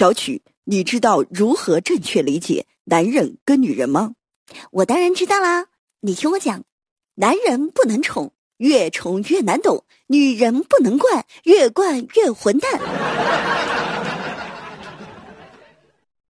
小曲你知道如何正确理解男人跟女人吗？我当然知道啦你听我讲男人不能宠越宠越难懂女人不能惯越惯越混蛋。